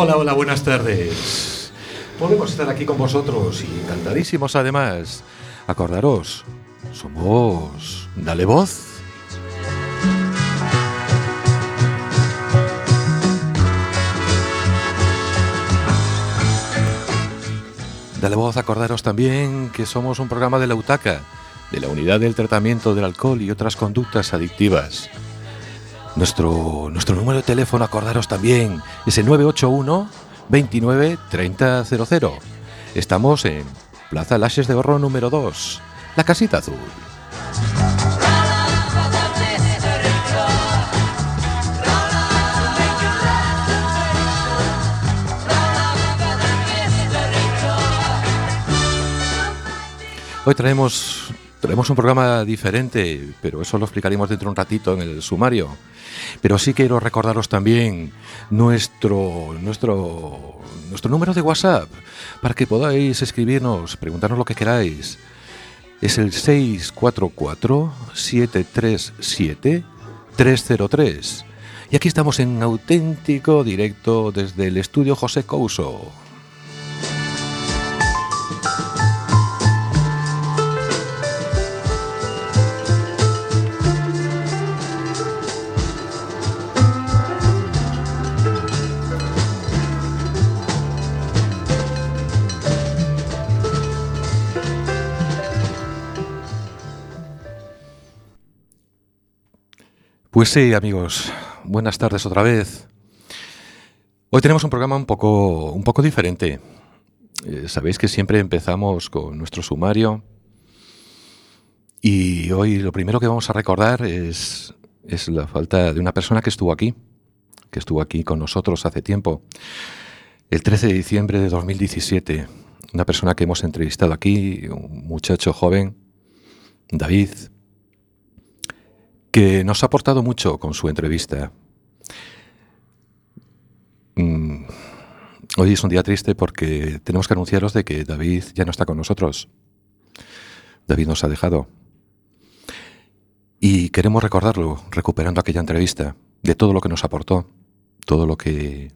Hola, hola, buenas tardes. Podemos estar aquí con vosotros y encantadísimos además. Acordaros, somos Dale Voz. Dale voz, acordaros también que somos un programa de la UTACA, de la Unidad del Tratamiento del Alcohol y otras conductas adictivas. Nuestro, nuestro número de teléfono, acordaros también, es el 981 29 30 00. Estamos en Plaza Lashes de Horro número 2, La Casita Azul. Hoy traemos, traemos un programa diferente, pero eso lo explicaremos dentro de un ratito en el sumario. Pero sí quiero recordaros también nuestro, nuestro, nuestro número de WhatsApp para que podáis escribirnos, preguntarnos lo que queráis. Es el 644-737-303. Y aquí estamos en auténtico directo desde el estudio José Couso. Pues sí, amigos, buenas tardes otra vez. Hoy tenemos un programa un poco, un poco diferente. Eh, Sabéis que siempre empezamos con nuestro sumario y hoy lo primero que vamos a recordar es, es la falta de una persona que estuvo aquí, que estuvo aquí con nosotros hace tiempo, el 13 de diciembre de 2017. Una persona que hemos entrevistado aquí, un muchacho joven, David, que nos ha aportado mucho con su entrevista. Mm, Hoy es un día triste porque tenemos que anunciaros de que David ya no está con nosotros. David nos ha dejado. Y queremos recordarlo, recuperando aquella entrevista, de todo lo que nos aportó, todo lo que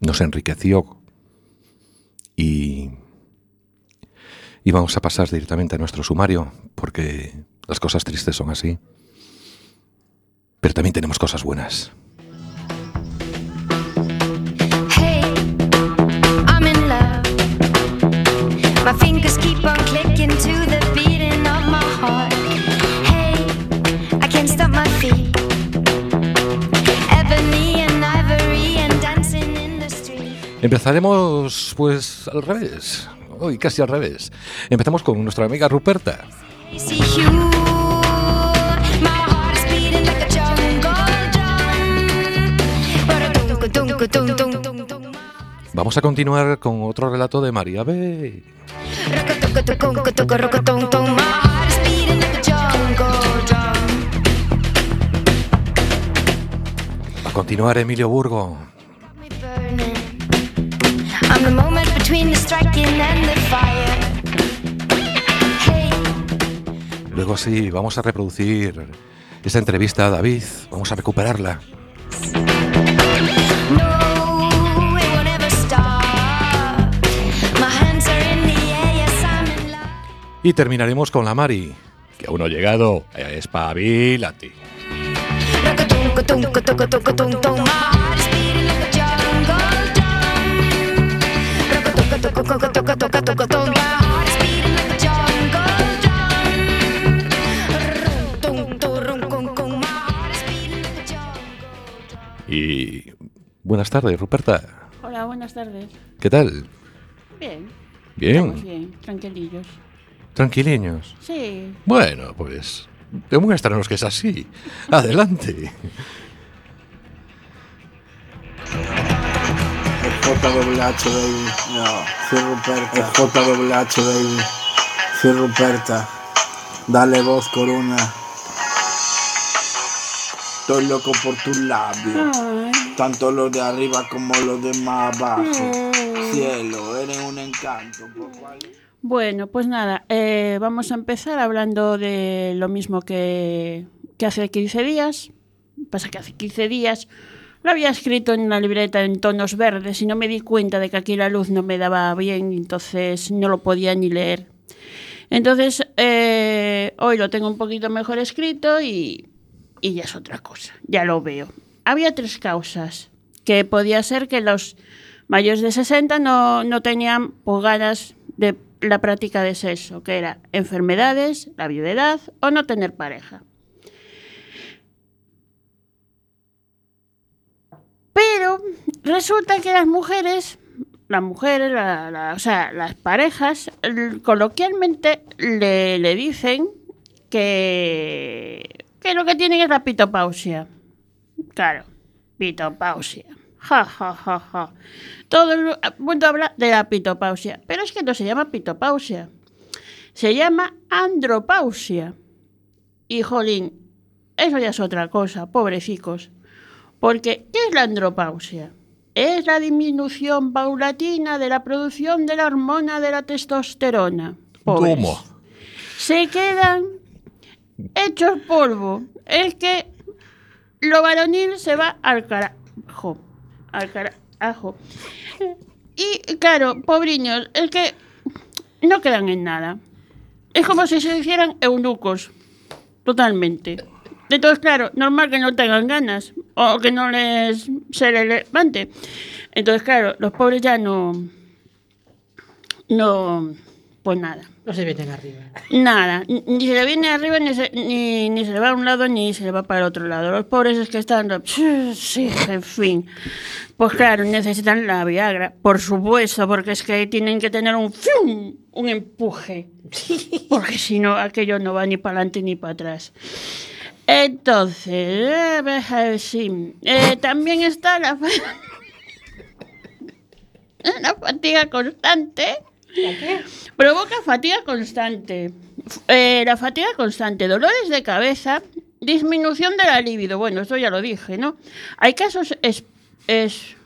nos enriqueció. Y, y vamos a pasar directamente a nuestro sumario, porque las cosas tristes son así. Pero también tenemos cosas buenas. Hey, I'm in love. My fingers keep on clicking to the beating of my heart. Hey, I can't stop my feet. Ebony and ivory and dancing in the street. Empezaremos pues al revés. Hoy casi al revés. Empezamos con nuestra amiga Ruperta. Vamos a continuar con otro relato de María B. A continuar Emilio Burgo. Luego sí, vamos a reproducir esa entrevista a David. Vamos a recuperarla. Y terminaremos con la Mari, que aún no ha llegado. A jungle Y buenas tardes, Ruperta. Hola, buenas tardes. ¿Qué tal? Bien. Bien, Estamos bien, tranquilillos. Tranquiliños. Sí, Bueno, pues demuéstranos que es así. Adelante. JWH, baby. No, soy Ruperta. JWH, baby. Soy Ruperta. Dale voz, corona. Estoy loco por tus labios. Ay, Tanto los de arriba como los de más abajo. Cielo, eres un encanto. ¿Por cuál? Bueno, pues nada, eh, vamos a empezar hablando de lo mismo que, hace 15 días. Pasa que hace 15 días Lo había escrito en una libreta en tonos verdes y no me di cuenta de que aquí la luz no me daba bien, entonces no lo podía ni leer. Entonces, eh, hoy lo tengo un poquito mejor escrito y, y ya es otra cosa, ya lo veo. Había tres causas, que podía ser que los mayores de 60 no, no tenían pues, ganas de la práctica de sexo, que era enfermedades, la viudedad o no tener pareja. Pero resulta que las mujeres, las mujeres, o sea, las parejas, coloquialmente le, le dicen que, que lo que tienen es la pitopausia. Claro, pitopausia. Ja, ja, ja, ja. Todo el mundo habla de la pitopausia, pero es que no se llama pitopausia. Se llama andropausia. Y jolín, eso ya es otra cosa, pobrecicos. Porque, ¿qué es la andropausia? Es la disminución paulatina de la producción de la hormona de la testosterona. Pobres. ¿Cómo? Se quedan hechos polvo. Es que lo varonil se va al carajo. Al carajo. Y claro, pobriños, es que no quedan en nada. Es como si se hicieran eunucos. Totalmente. Entonces, claro, normal que no tengan ganas o que no les se les levante. Entonces, claro, los pobres ya no. No. Pues nada. No se vienen arriba. Nada, ni se le viene arriba, ni se, ni, ni se le va a un lado, ni se le va para el otro lado. Los pobres es que están... Sí, en fin. Pues claro, necesitan la Viagra, por supuesto, porque es que tienen que tener un ¡fium! un empuje. Porque si no, aquello no va ni para adelante ni para atrás. Entonces, eh, sí. Eh, también está la, la fatiga constante. Provoca fatiga constante. Eh, la fatiga constante, dolores de cabeza, disminución de la libido. Bueno, esto ya lo dije, ¿no? Hay casos es, es,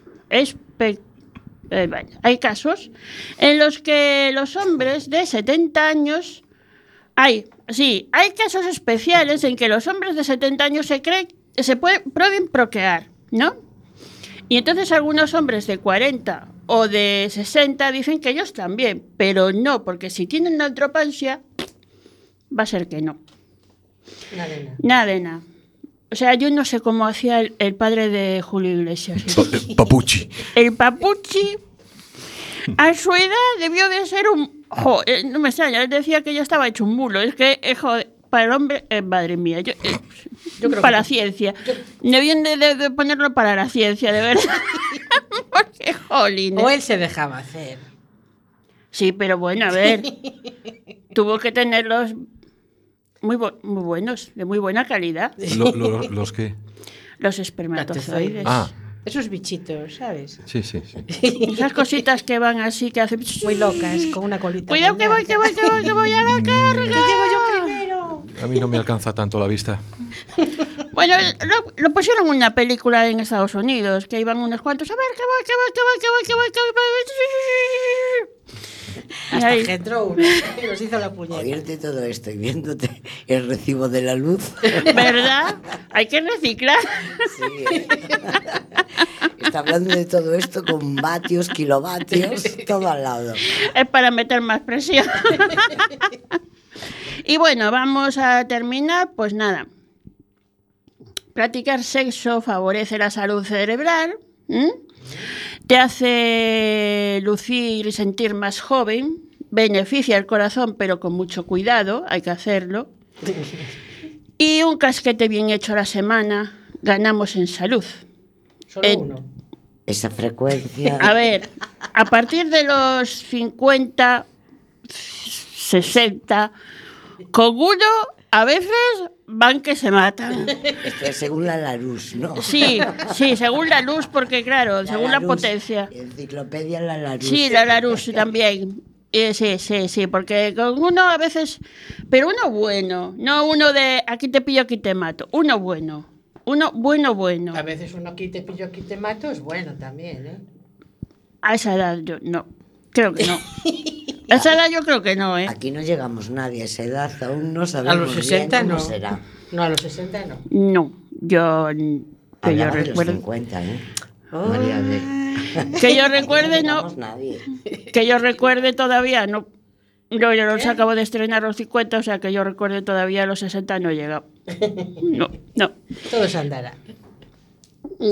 eh, hay casos en los que los hombres de 70 años hay, sí, hay casos especiales en que los hombres de 70 años se creen se pueden, pueden procrear, ¿no? Y entonces algunos hombres de 40 o de 60 dicen que ellos también, pero no, porque si tienen andropausia, va a ser que no. Una. Nada de nada. O sea, yo no sé cómo hacía el, el padre de Julio Iglesias. Eh, Papuchi. El papuchi, a su edad, debió de ser un... jo, eh, no me extraña, él decía que ya estaba hecho un mulo. Es que, eh, joder, para el hombre, eh, madre mía, yo, eh, Yo creo para que- la ciencia. Debían de, de- de ponerlo para la ciencia, de verdad. Jolín. O él se dejaba hacer. Sí, pero bueno, a ver. tuvo que tenerlos muy, bu- muy buenos, de muy buena calidad, Lo- lo- ¿Los qué? los espermatozoides. Ah, Esos bichitos, ¿sabes? sí, sí, sí. Esas cositas que van así, que hacen... Muy locas, con una colita. Cuidado que voy, que voy, que voy, que voy a la carga. yo primero! A mí no me alcanza tanto la vista. Bueno, lo, lo pusieron en una película en Estados Unidos, que iban unos cuantos, a ver, que voy, que voy, que voy, que voy, que voy, que voy. Y Hasta ahí- que entró uno y nos hizo la puñeta. Oírte todo esto y viéndote el recibo de la luz. ¿Verdad? Hay que reciclar. Sí. Está hablando de todo esto con vatios, kilovatios, todo al lado. Es para meter más presión. y bueno, vamos a terminar, pues nada. Practicar sexo favorece la salud cerebral, ¿m? te hace lucir y sentir más joven, beneficia el corazón, pero con mucho cuidado, hay que hacerlo. Y un casquete bien hecho a la semana, ganamos en salud. Solo Eh, uno. Esa frecuencia. A ver, a partir de los 50, 60, con uno a veces van que se matan. Esto es según la Larus, ¿no? Sí, sí, según la luz, porque claro, según la potencia. Enciclopedia la Larus. Sí, la Larus también. Eh, sí, sí, sí, porque con uno a veces, pero uno bueno, no uno de aquí te pillo, aquí te mato, uno bueno, uno bueno, bueno. A veces uno aquí te pillo, aquí te mato, es bueno también, ¿eh? A esa edad yo no, creo que no. A esa edad yo creo que no, ¿eh? Aquí no llegamos nadie a esa edad, aún no A sabemos los 60 bien no. será. No, a los 60 no. No, yo Que yo de los recuerde. 50, ¿eh? María de... Que yo recuerde, no. nadie. Que yo recuerde todavía, no. Yo ya los acabo de estrenar los 50, o sea que yo recuerde todavía los 60 no he llegado. No, no. Todo se andará.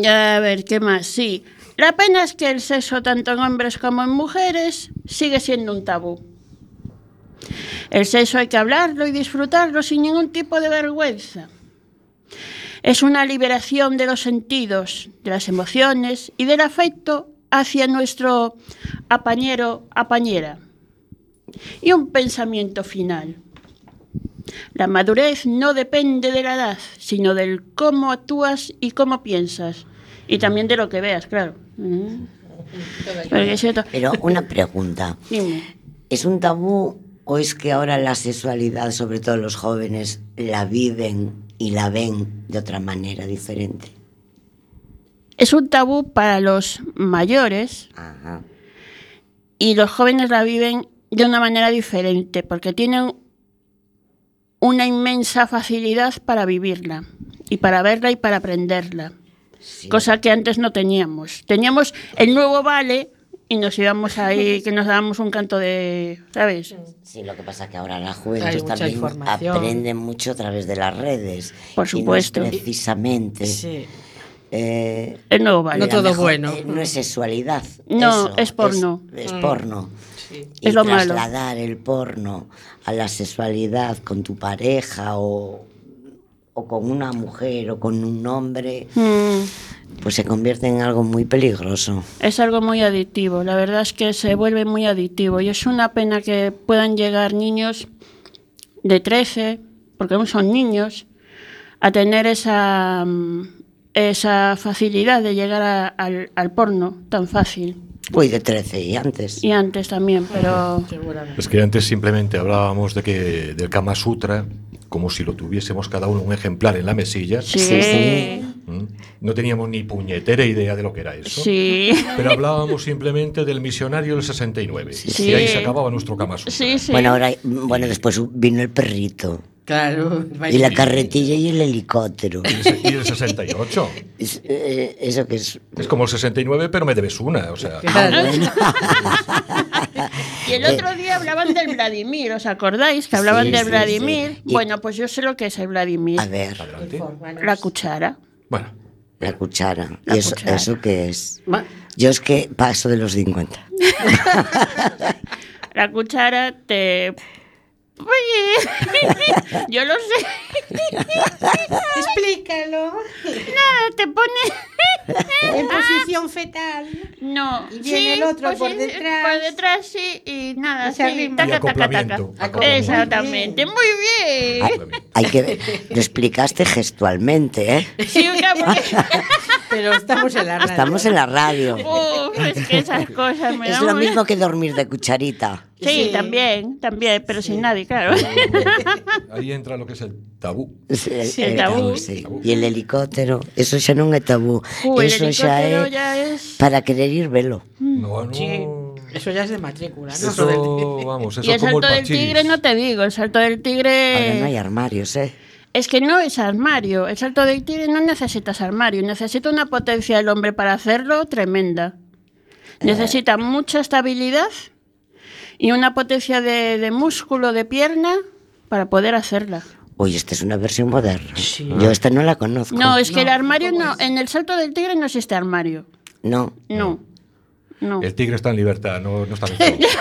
A ver, ¿qué más? Sí. La pena es que el sexo, tanto en hombres como en mujeres, sigue siendo un tabú. El sexo hay que hablarlo y disfrutarlo sin ningún tipo de vergüenza. Es una liberación de los sentidos, de las emociones y del afecto hacia nuestro apañero, apañera. Y un pensamiento final. La madurez no depende de la edad, sino del cómo actúas y cómo piensas. Y también de lo que veas, claro. Mm. Pero una pregunta. Dime. ¿Es un tabú o es que ahora la sexualidad, sobre todo los jóvenes, la viven y la ven de otra manera diferente? Es un tabú para los mayores Ajá. y los jóvenes la viven de una manera diferente porque tienen una inmensa facilidad para vivirla y para verla y para aprenderla. Sí. Cosa que antes no teníamos. Teníamos el nuevo vale y nos íbamos ahí, que nos dábamos un canto de, ¿sabes? Sí, lo que pasa que ahora la juventud también aprende mucho a través de las redes. Por supuesto. Y no es precisamente. Sí. eh, El nuevo vale. No todo mejor, bueno. eh, no es sexualidad. No, eso, es porno. Es, es porno. Sí. Y Es lo malo. trasladar el porno a la sexualidad con tu pareja o, o con una mujer o con un hombre, Mm. pues se convierte en algo muy peligroso. Es algo muy adictivo, la verdad es que se vuelve muy adictivo y es una pena que puedan llegar niños de 13, porque aún son niños, a tener esa, mm, esa facilidad de llegar a- al, al porno tan fácil. Uy, de 13 y antes. Y antes también, pero. Es que antes simplemente hablábamos de que del Kama Sutra como si lo tuviésemos cada uno un ejemplar en la mesilla. sí, Sí, sí. ¿Mm? No teníamos ni puñetera idea de lo que era eso. sí, Pero hablábamos simplemente del misionario del 69. Sí. Y ahí se acababa nuestro Sutra. sí, sí. Bueno, ahora, bueno, después vino el perrito. Claro. Y la carretilla y el helicóptero. Y el 68. Es- eh, eso que es... Es como el 69, pero me debes una. O sea, Claro. Y el otro día hablaban del Vladimir, ¿os acordáis? Que hablaban Sí, del sí, Vladimir. sí. Bueno, pues yo sé lo que es el Vladimir. A ver. La cuchara. Bueno, la cuchara. La ¿Y eso, cuchara. eso qué es? Yo es que paso de los 50. La cuchara te... Oye, yo lo sé. Explícalo. Nada, te pone... En posición fetal. No. Y viene el otro por sí, detrás. Por detrás, sí, y nada, Y se sí. Taca, taca, taca. Exactamente, muy bien. Hay que... Lo explicaste gestualmente, ¿eh? Sí, cabrón. Pero estamos en la radio. Estamos en la radio. Uf, es que esas cosas me Es dan lo una- mismo que dormir de cucharita. Sí, Sí. también, también, pero sin nadie, claro. ahí entra lo que es el tabú. Sí, Sí, el tabú. sí. E el helicóptero, eso xa non é tabú. El eso xa é ya es... para querer ir velo. No, no. Sí. Eso ya es de matrícula, ¿no? Eso, vamos, eso Y el es como salto el del tigre no te digo, el salto del Ahora tigre... non hai armarios, eh? Es que no es armario. El salto del tigre no necesitas armario. Necesita una potencia del hombre para hacerlo tremenda. Necesita mucha estabilidad y una potencia de, de músculo de pierna para poder hacerla. Oye, esta es una versión moderna. Sí. Yo esta no la conozco. No, es que el armario no. En el salto del tigre no existe armario. No. No. No. El tigre está en libertad, no, no está en es,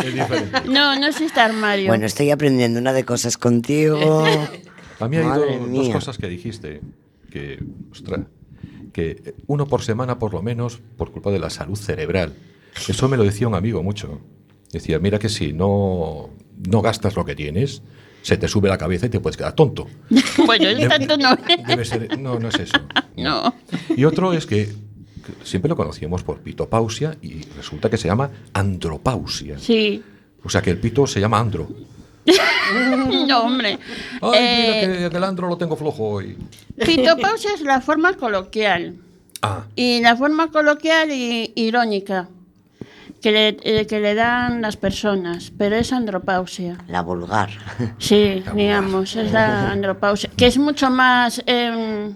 es diferente. No, no existe armario. Bueno, estoy aprendiendo una de cosas contigo. A mí hay dos mía. cosas que dijiste que, ostras, que uno por semana por lo menos por culpa de la salud cerebral. Eso me lo decía un amigo mucho. Decía, mira que si no, no gastas lo que tienes, se te sube la cabeza y te puedes quedar tonto. bueno, es tanto no. Debe ser, no, no es eso. No. Y otro es que, que siempre lo conocíamos por pitopausia y resulta que se llama andropausia. Sí. O sea que el pito se llama andro. No, hombre. Ay, Eh, mira que, que el andro lo tengo flojo hoy. pitopausia es la forma coloquial. Ah, Y la forma coloquial y irónica que le, eh, que le dan las personas, pero es andropausia. La vulgar. Sí, digamos, es la andropausia, que es mucho más, em,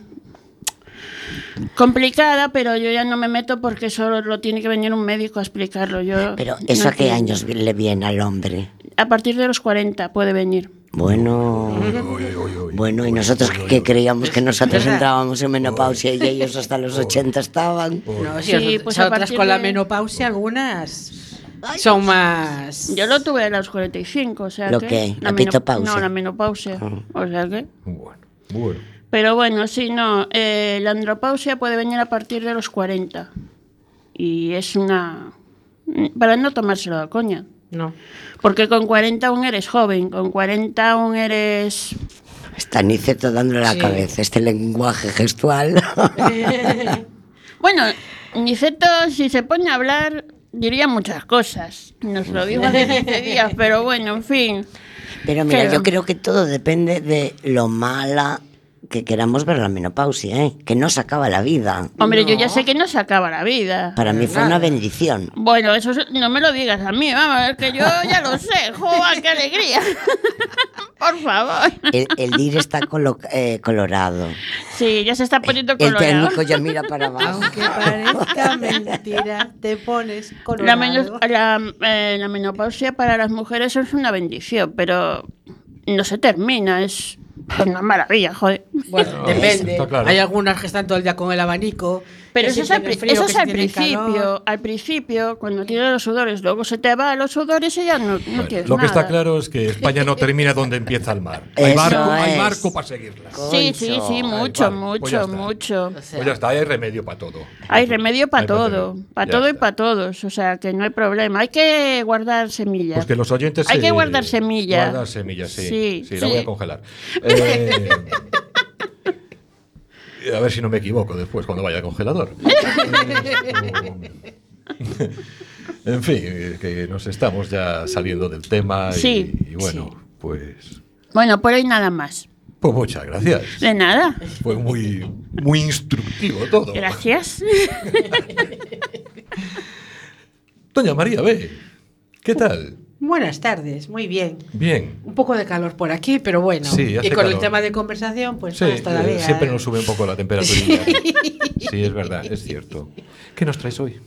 complicada, pero yo ya no me meto porque solo lo tiene que venir un médico a explicarlo. Yo Pero ¿eso no a qué años le viene al hombre? A partir de los 40 puede venir. Bueno, bueno, y nosotros que creíamos que nosotros entrábamos en menopausia y ellos hasta los 80 estaban. No, Sí, si os- pues otras con la de- menopausia, algunas son más. Yo lo tuve a los 45, o sea ¿Lo que... qué? ¿La meno- pitopausia? No, la menopausia. O sea que... Bueno, bueno. Pero bueno, sí, no. eh, la andropausia puede venir a partir de los 40. Y es una... Para no tomárselo a coña. No. Porque con 40 aún eres joven, con 40 aún eres... Está Niceto dándole la Sí. cabeza, este lenguaje gestual. Bueno, Niceto, si se pone a hablar, diría muchas cosas. Nos lo dijo hace 15 días, pero bueno, en fin. Pero mira, yo creo que todo depende de lo mala que queramos ver la menopausia, ¿eh? que no se acaba la vida. Hombre, yo ya sé que no se acaba la vida. Para mí fue una bendición. Bueno, eso es- no me lo digas a mí, vamos, es que yo ya lo sé. ¡Joder, qué alegría! Por favor. El, el DIR está colo- eh, colorado. Sí, ya se está poniendo El colorado. técnico ya mira para abajo. Aunque parezca mentira, te pones La, colorado. la, eh, la menopausia para las mujeres es una bendición, pero no se termina, es una maravilla, joder. Bueno, depende. está claro. Hay algunas que están todo el día con el abanico. Pero eso es, al, tienen pri- frío, eso que es si al tienen principio, calor. al principio, cuando tienes los sudores, luego se te va los sudores y ya no, no Bueno, quieres lo que está claro es que España no termina donde empieza el mar. Hay barco, hay barco para seguirla. Sí, sí, sí, mucho, pues mucho, mucho. Pues ya está, hay remedio para todo. Hay remedio para todo, para todo y para todos, o sea que no hay problema. Hay que guardar semillas. Pues que los oyentes. Hay se- que guardar semilla. Guardar semillas, sí. Sí, Sí, la voy a congelar. Eh, a ver si no me equivoco después cuando vaya al congelador. en fin, que nos estamos ya saliendo del tema. y- Sí, y, bueno, pues. Bueno, por hoy nada más. Pues muchas gracias. De nada. Fue muy, muy instructivo todo. Gracias. Doña María, ve. ¿Qué tal? Buenas tardes, muy bien. Bien. Un poco de calor por aquí, pero bueno. Sí, hace y con el tema de conversación, pues Sí, más todavía. eh, siempre ¿eh? nos sube un poco la temperatura. sí, es verdad, es cierto. ¿Qué nos traes hoy?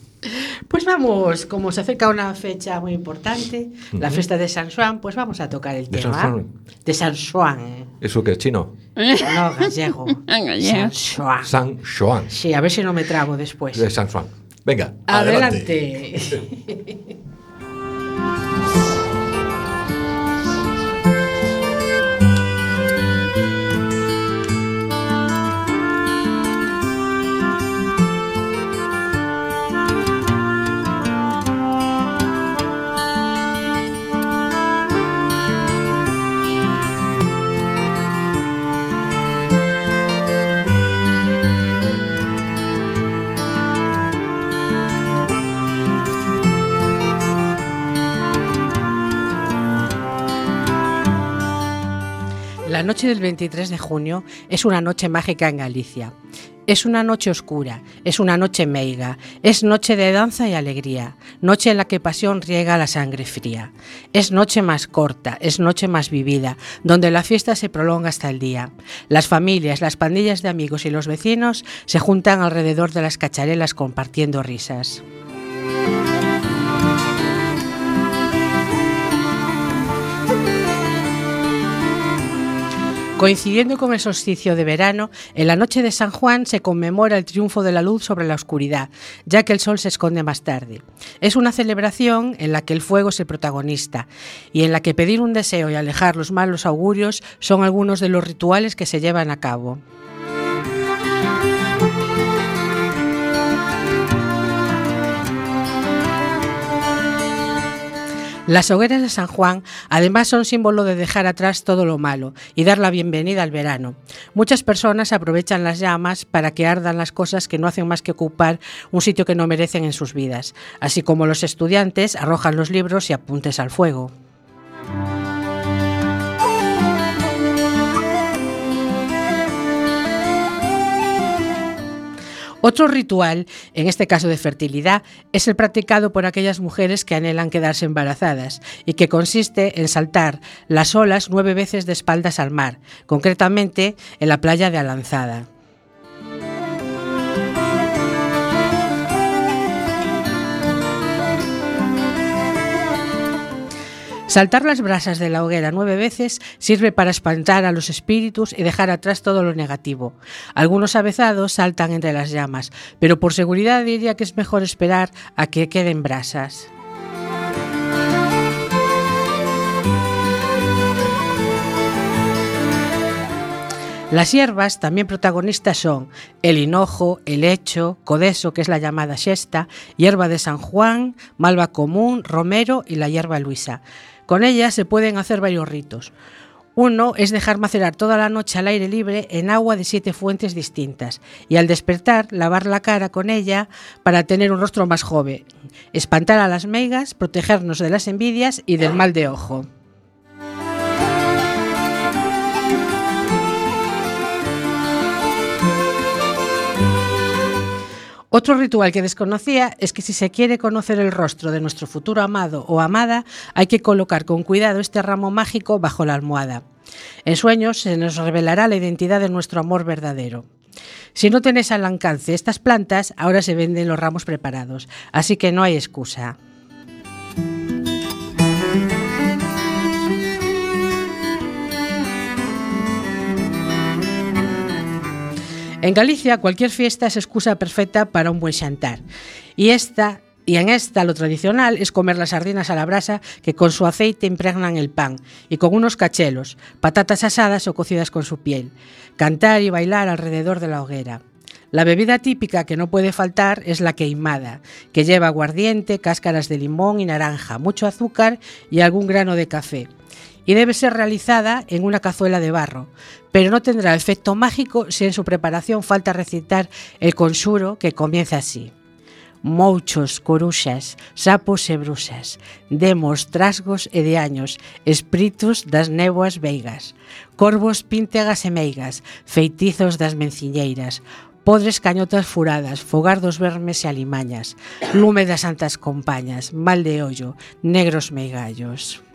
Pues vamos, como se acerca una fecha muy importante, la fiesta de San Juan, pues vamos a tocar el ¿De tema. San Juan? De San Juan. ¿Eso que es chino? No, gallego. Gallego. San Juan. San Juan. Sí, a ver si no me trabo después. De San Juan. Venga, Adelante. La noche del 23 de junio es una noche mágica en Galicia. Es una noche oscura, es una noche meiga, es noche de danza y alegría, noche en la que pasión riega la sangre fría. Es noche más corta, es noche más vivida, donde la fiesta se prolonga hasta el día. Las familias, las pandillas de amigos y los vecinos se juntan alrededor de las cacharelas compartiendo risas. Coincidiendo con el solsticio de verano, en la noche de San Juan se conmemora el triunfo de la luz sobre la oscuridad, ya que el sol se esconde más tarde. Es una celebración en la que el fuego es el protagonista y en la que pedir un deseo y alejar los malos augurios son algunos de los rituales que se llevan a cabo. Las hogueras de San Juan además son símbolo de dejar atrás todo lo malo y dar la bienvenida al verano. Muchas personas aprovechan las llamas para que ardan las cosas que no hacen más que ocupar un sitio que no merecen en sus vidas, así como los estudiantes arrojan los libros y apuntes al fuego. Otro ritual, en este caso de fertilidad, es el practicado por aquellas mujeres que anhelan quedarse embarazadas y que consiste en saltar las olas nueve veces de espaldas al mar, concretamente en la playa de Alanzada. Saltar las brasas de la hoguera nueve veces sirve para espantar a los espíritus y dejar atrás todo lo negativo. Algunos avezados saltan entre las llamas, pero por seguridad diría que es mejor esperar a que queden brasas. Las hierbas también protagonistas son el hinojo, el hecho, codeso, que es la llamada siesta, hierba de San Juan, malva común, romero y la hierba luisa. Con ellas se pueden hacer varios ritos. Uno es dejar macerar toda la noche al aire libre en agua de siete fuentes distintas y al despertar lavar la cara con ella para tener un rostro más joven, espantar a las meigas, protegernos de las envidias y del mal de ojo. Otro ritual que desconocía es que si se quiere conocer el rostro de nuestro futuro amado o amada, hay que colocar con cuidado este ramo mágico bajo la almohada. En sueños se nos revelará la identidad de nuestro amor verdadero. Si no tenés al alcance estas plantas, ahora se venden los ramos preparados, así que no hay excusa. En Galicia cualquier fiesta es excusa perfecta para un buen xantar. Y esta y en esta lo tradicional es comer las sardinas a la brasa que con su aceite impregnan el pan y con unos cachelos, patatas asadas o cocidas con su piel, cantar y bailar alrededor de la hoguera. La bebida típica que no puede faltar es la queimada, que lleva aguardiente, cáscaras de limón y naranja, mucho azúcar y algún grano de café. y debe ser realizada en una cazuela de barro, pero no tendrá efecto mágico si en su preparación falta recitar el consuro que comienza así. Mouchos, coruxas, sapos e brusas, demos, trasgos e de años, espíritus das néboas veigas, corvos píntegas e meigas, feitizos das menciñeiras, podres cañotas furadas, fogar dos vermes e alimañas, lume das santas compañas, mal de ollo, negros meigallos.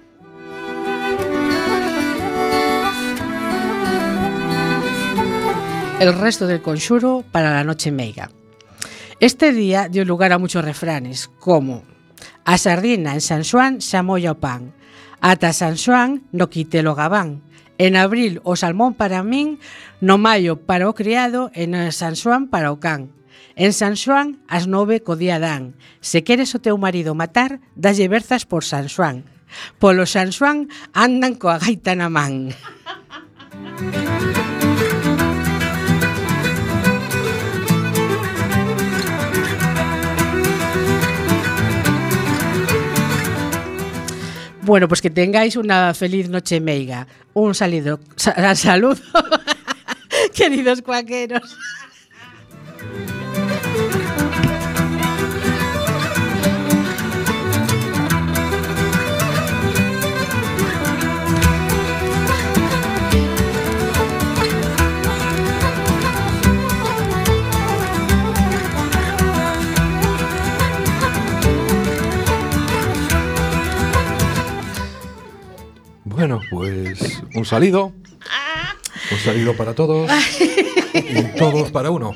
el resto del conxuro para la noche meiga. Este día dio lugar a muchos refranes, como a sardina en San Xoán xa molla o pan, ata San Xoán no quitelo gabán, en abril o salmón para min, no maio para o criado e no San Xoán para o can. En San Xoán as nove co día dan, se queres o teu marido matar, dalle berzas por San Xoán. Polo San Xoán andan coa gaita na man. Bueno, pues que tengáis una feliz noche meiga. Un salido, sa- saludo, queridos cuaqueros. Bueno, pues un salido. Un salido para todos. Y todos para uno.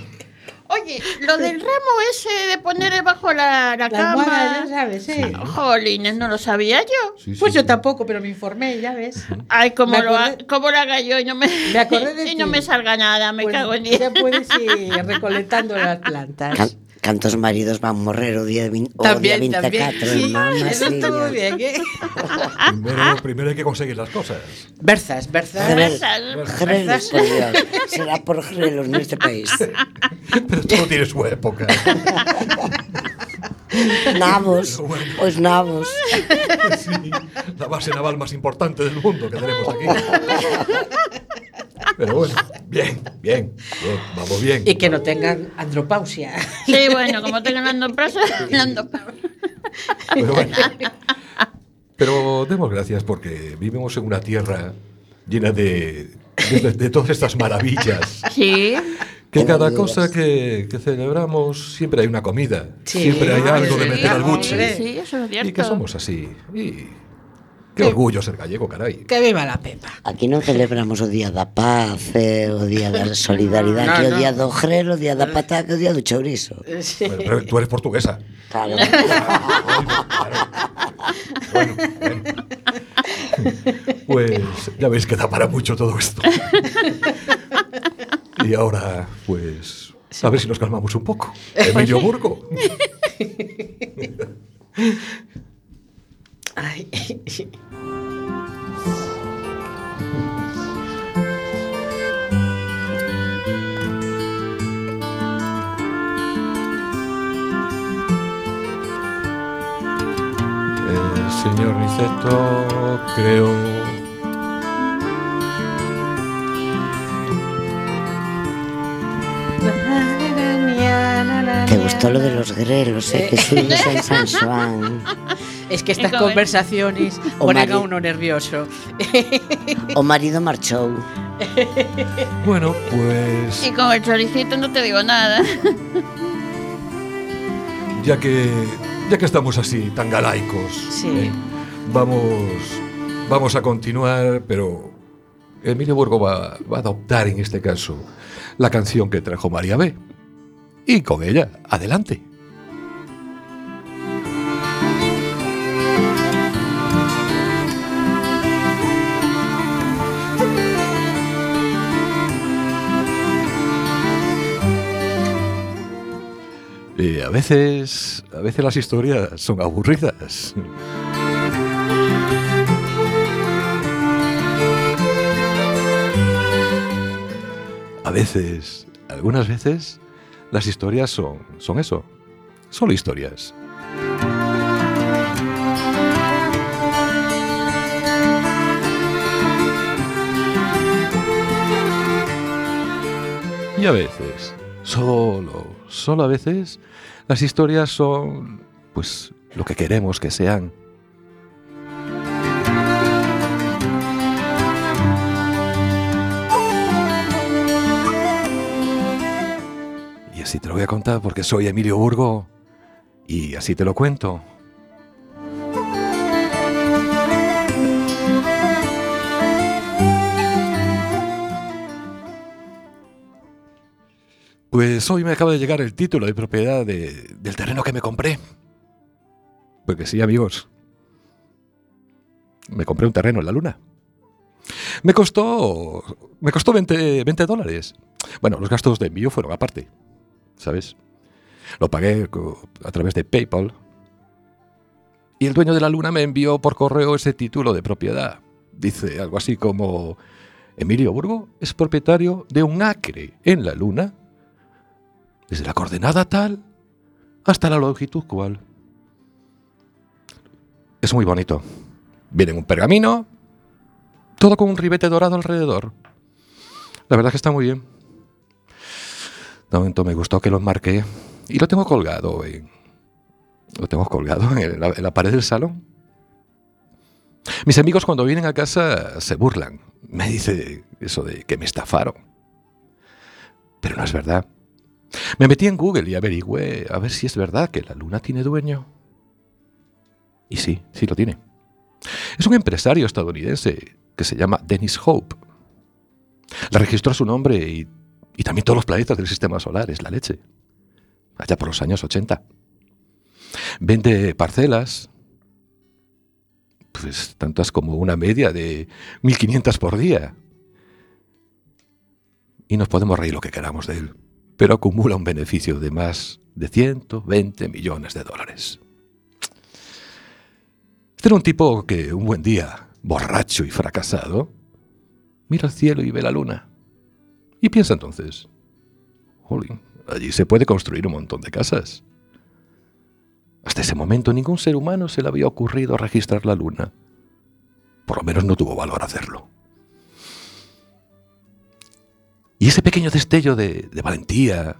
Oye, lo del ramo ese de poner bajo la, la La almohada, cama. ya sabes, ¿eh? Jolines, no lo sabía yo. Sí, sí, Pues sí. yo tampoco, pero me informé, ya ves. Ay, como Me lo, ha- cómo lo haga yo y no me, Me acordé de y no me salga nada, me Pues cago en Ya diez. puedes ir recolectando las plantas. Can- cantos maridos van morrer o día, o día También, 24, también. Sí, eso estuvo ya. bien, ¿eh? Primero, primero hay que conseguir las cosas. Berzas, berzas. Grel- Grelos, por Dios. Será por grelos en este país. Pero todo tiene su época. Nabos, pues nabos. Sí, la base naval más importante del mundo que tenemos aquí. Pero bueno, bien, bien, bien, vamos bien. Y que no tengan andropausia. Sí, bueno, como andopausia, la andopausia. Pero bueno. Pero demos gracias porque vivimos en una tierra llena de, de, de todas estas maravillas. Sí. Que cada cosa que, que celebramos siempre hay una comida. Sí, siempre hay algo de sí, meter al buche. Sí, eso es cierto. Y que somos así. Y qué orgullo ser gallego, caray. Que viva la Pepa. Aquí non celebramos o Día da Paz, eh, o Día da Solidaridade, No, que o no. Día do Grelo, o Día da Pataca, o Día do Chourizo. Sí. Bueno, pero tú eres portuguesa. Claro. Claro. Bueno, bueno. Pues ya veis que da para mucho todo esto. Y ahora, pues, a ver si nos calmamos un poco. Emilio Burgo. Ay. El señor Niceto, creo. Gustó lo de los grelos, eh, que estuvimos en San Juan. Es que estas conversaciones O ponen a uno nervioso. O marido marchou. Bueno, pues Y con el choricito no te digo nada. ya que ya que estamos así tan galaicos, Sí. ¿eh? vamos vamos a continuar, pero Emilio Burgo va, va a adoptar en este caso la canción que trajo María B. Y con ella, adelante. Y a veces, a veces las historias son aburridas. A veces, algunas veces, las historias son, son eso, solo historias. Y a veces, solo, solo a veces, las historias son, pues, lo que queremos que sean. Así te lo voy a contar porque soy Emilio Burgo y así te lo cuento. Pues hoy me acaba de llegar el título de propiedad de- del terreno que me compré. Porque sí, amigos. Me compré un terreno en la luna. Me costó. Me costó 20, 20 dólares. Bueno, los gastos de envío fueron aparte. ¿Sabes? Lo pagué a través de PayPal. Y el dueño de la luna me envió por correo ese título de propiedad. Dice algo así como: Emilio Burgo es propietario de un acre en la luna desde la coordenada tal hasta la longitud cual. Es muy bonito. Viene en un pergamino, todo con un ribete dorado alrededor. La verdad que está muy bien. De momento me gustó que lo enmarqué y lo tengo colgado en, lo tengo colgado en la pared del salón. Mis amigos cuando vienen a casa se burlan. Me dice eso de que me estafaron. Pero no es verdad. Me metí en Google y averigüé a ver si es verdad que la luna tiene dueño. Y sí, sí lo tiene. Es un empresario estadounidense que se llama Dennis Hope. Le registró su nombre y, y también todos los planetas del sistema solar, es la leche. Allá por los años 80. Vende parcelas, pues tantas como una media de 1500 por día. Y nos podemos reír lo que queramos de él pero acumula un beneficio de más de 120 millones de dólares. Este era un tipo que un buen día, borracho y fracasado, mira al cielo y ve la luna. Y piensa entonces, jolín, allí se puede construir un montón de casas. Hasta ese momento ningún ser humano se le había ocurrido registrar la luna. Por lo menos no tuvo valor hacerlo. Y ese pequeño destello de, de valentía,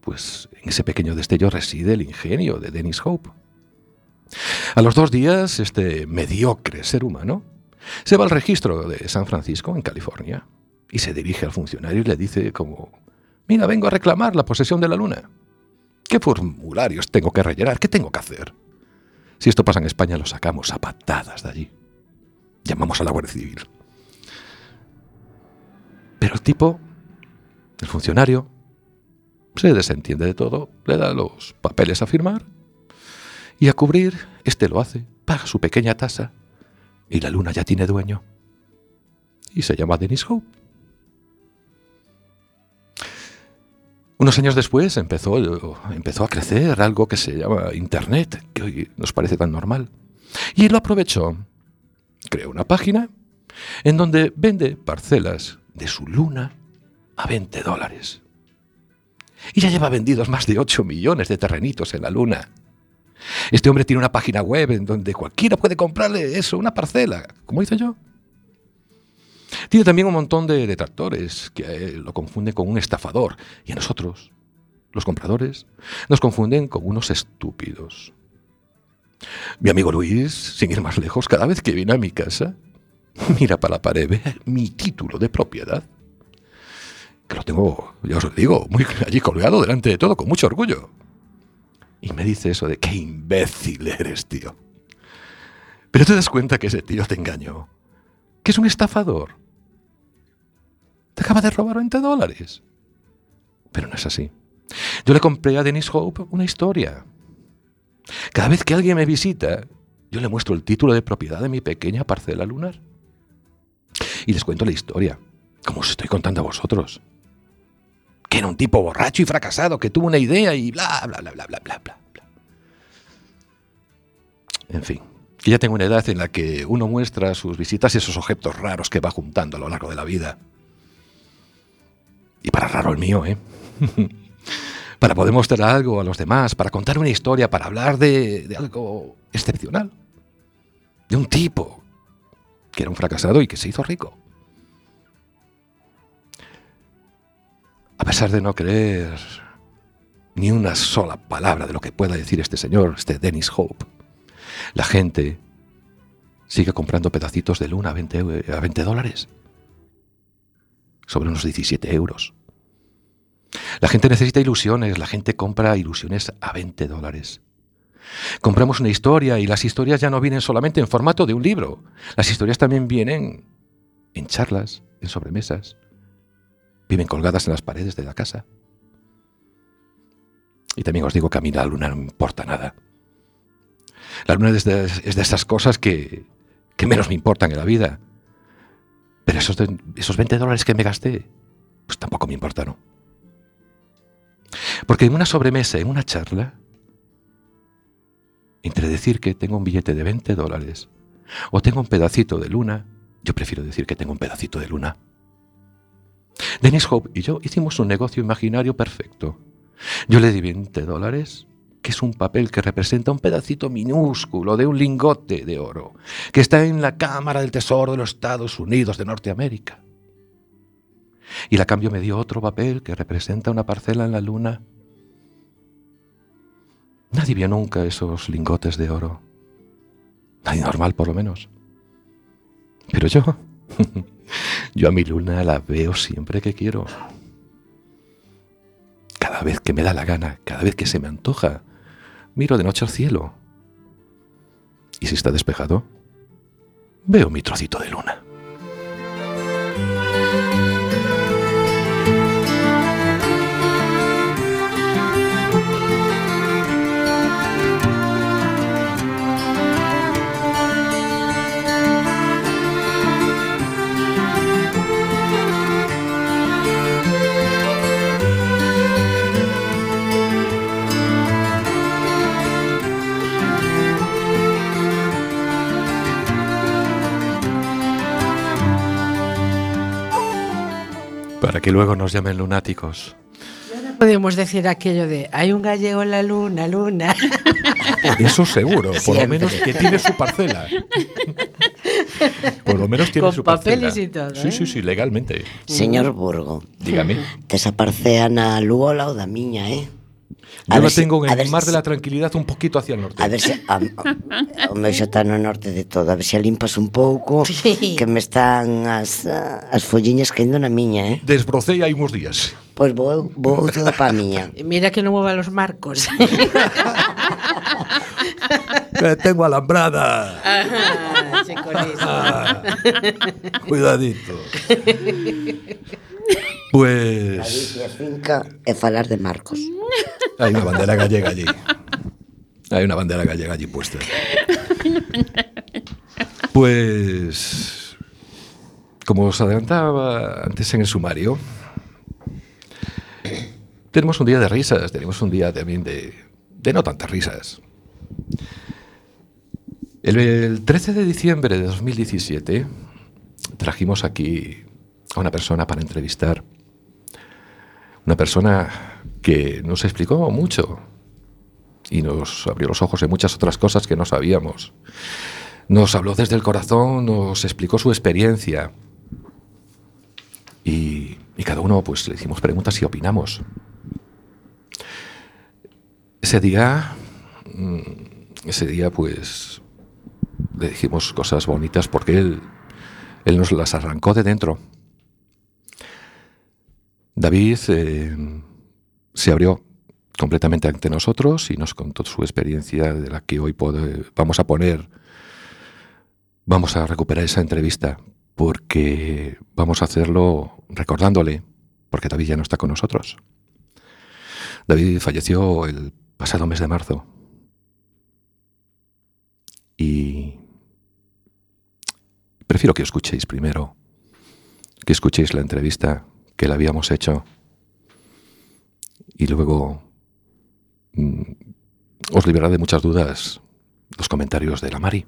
pues en ese pequeño destello reside el ingenio de Dennis Hope. A los dos días, este mediocre ser humano se va al registro de San Francisco, en California, y se dirige al funcionario y le dice como, mira, vengo a reclamar la posesión de la luna. ¿Qué formularios tengo que rellenar? ¿Qué tengo que hacer? Si esto pasa en España, lo sacamos a patadas de allí. Llamamos a la Guardia Civil. Pero el tipo, el funcionario, se desentiende de todo, le da los papeles a firmar y a cubrir, este lo hace, paga su pequeña tasa Y la luna ya tiene dueño. Y se llama Dennis Hope. Unos años después empezó, empezó a crecer algo que se llama Internet, que hoy nos parece tan normal. Y él lo aprovechó. Creó una página en donde vende parcelas de su luna a 20 dólares. Y ya lleva vendidos más de 8 millones de terrenitos en la luna. Este hombre tiene una página web en donde cualquiera puede comprarle eso, una parcela, como hice yo. Tiene también un montón de detractores que eh, lo confunden con un estafador. Y a nosotros, los compradores, nos confunden con unos estúpidos. Mi amigo Luis, sin ir más lejos, cada vez que viene a mi casa, mira para la pared, ve mi título de propiedad. Que lo tengo, ya os lo digo, muy allí colgado delante de todo, con mucho orgullo. Y me dice eso de qué imbécil eres, tío. Pero te das cuenta que ese tío te engañó. Que es un estafador. Te acaba de robar 20 dólares. Pero no es así. Yo le compré a Dennis Hope una historia. Cada vez que alguien me visita, yo le muestro el título de propiedad de mi pequeña parcela lunar. Y les cuento la historia, como os estoy contando a vosotros. Que era un tipo borracho y fracasado que tuvo una idea y bla, bla, bla, bla, bla, bla, bla. En fin, que ya tengo una edad en la que uno muestra sus visitas esos objetos raros que va juntando a lo largo de la vida. Y para raro el mío, ¿eh? para poder mostrar algo a los demás, para contar una historia, para hablar de, algo excepcional. De un tipo que era un fracasado y que se hizo rico. A pesar de no creer ni una sola palabra de lo que pueda decir este señor, este Dennis Hope, la gente sigue comprando pedacitos de luna a 20, eu- a 20 dólares. Sobre unos 17 euros. La gente necesita ilusiones, la gente compra ilusiones a 20 dólares. Compramos una historia y las historias ya no vienen solamente en formato de un libro. Las historias también vienen en charlas, en sobremesas. Viven colgadas en las paredes de la casa. Y también os digo que a mí la luna no me importa nada. La luna es de, es de esas cosas que, menos me importan en la vida. Pero esos, esos 20 dólares que me gasté, pues tampoco me importaron. Porque en una sobremesa, en una charla, entre decir que tengo un billete de 20 dólares o tengo un pedacito de luna, yo prefiero decir que tengo un pedacito de luna. Dennis Hope y yo hicimos un negocio imaginario perfecto. Yo le di 20 dólares, que es un papel que representa un pedacito minúsculo de un lingote de oro, que está en la Cámara del Tesoro de los Estados Unidos de Norteamérica. Y la cambio me dio otro papel que representa una parcela en la luna. Nadie vio nunca esos lingotes de oro. Nadie normal, por lo menos. Pero yo, yo a mi luna la veo siempre que quiero. Cada vez que me da la gana, cada vez que se me antoja, miro de noche al cielo. Y si está despejado, veo mi trocito de luna. Para que luego nos llamen lunáticos. Podemos decir aquello de hay un gallego en la luna, luna. Eso seguro, por lo menos que tiene su parcela. Por lo menos tiene Con su parcela. y todo, Sí, ¿eh? sí, sí, legalmente. Señor Burgo, Dígame. tes a parcea na lúa ao lado da miña, eh? Yo lo si, tengo en el mar si, de la tranquilidade un poquito hacia el norte. A ver se... A, o meu xa está no norte de todo. A ver se a limpas un pouco, sí. que me están as, as folliñas caindo na miña, eh? Desbrocei hai uns días. Pois pues vou, vou todo pa miña. Mira que non mova los marcos. que eh, tengo alambrada. Ajá, chico, ah, cuidadito. Pois... Pues... Galicia finca e falar de Marcos. Hay una bandera gallega allí. Hay una bandera gallega allí puesta. Pues, como os adelantaba antes en el sumario, tenemos un día de risas, tenemos un día también de, de no tantas risas. El, el 13 de diciembre de 2017 trajimos aquí a una persona para entrevistar. Una persona que nos explicó mucho y nos abrió los ojos en muchas otras cosas que no sabíamos. Nos habló desde el corazón, nos explicó su experiencia. Y, cada uno pues le hicimos preguntas y opinamos. Ese día, mm, ese día pues le dijimos cosas bonitas porque él, él nos las arrancó de dentro. David eh, se abrió completamente ante nosotros y nos contó su experiencia de la que hoy vamos a poner, vamos a recuperar esa entrevista porque vamos a hacerlo recordándole, porque David ya no está con nosotros. David falleció el pasado mes de marzo y prefiero que escuchéis primero, que escuchéis la entrevista que le habíamos hecho y luego mm, os liberará de muchas dudas los comentarios de la Mari.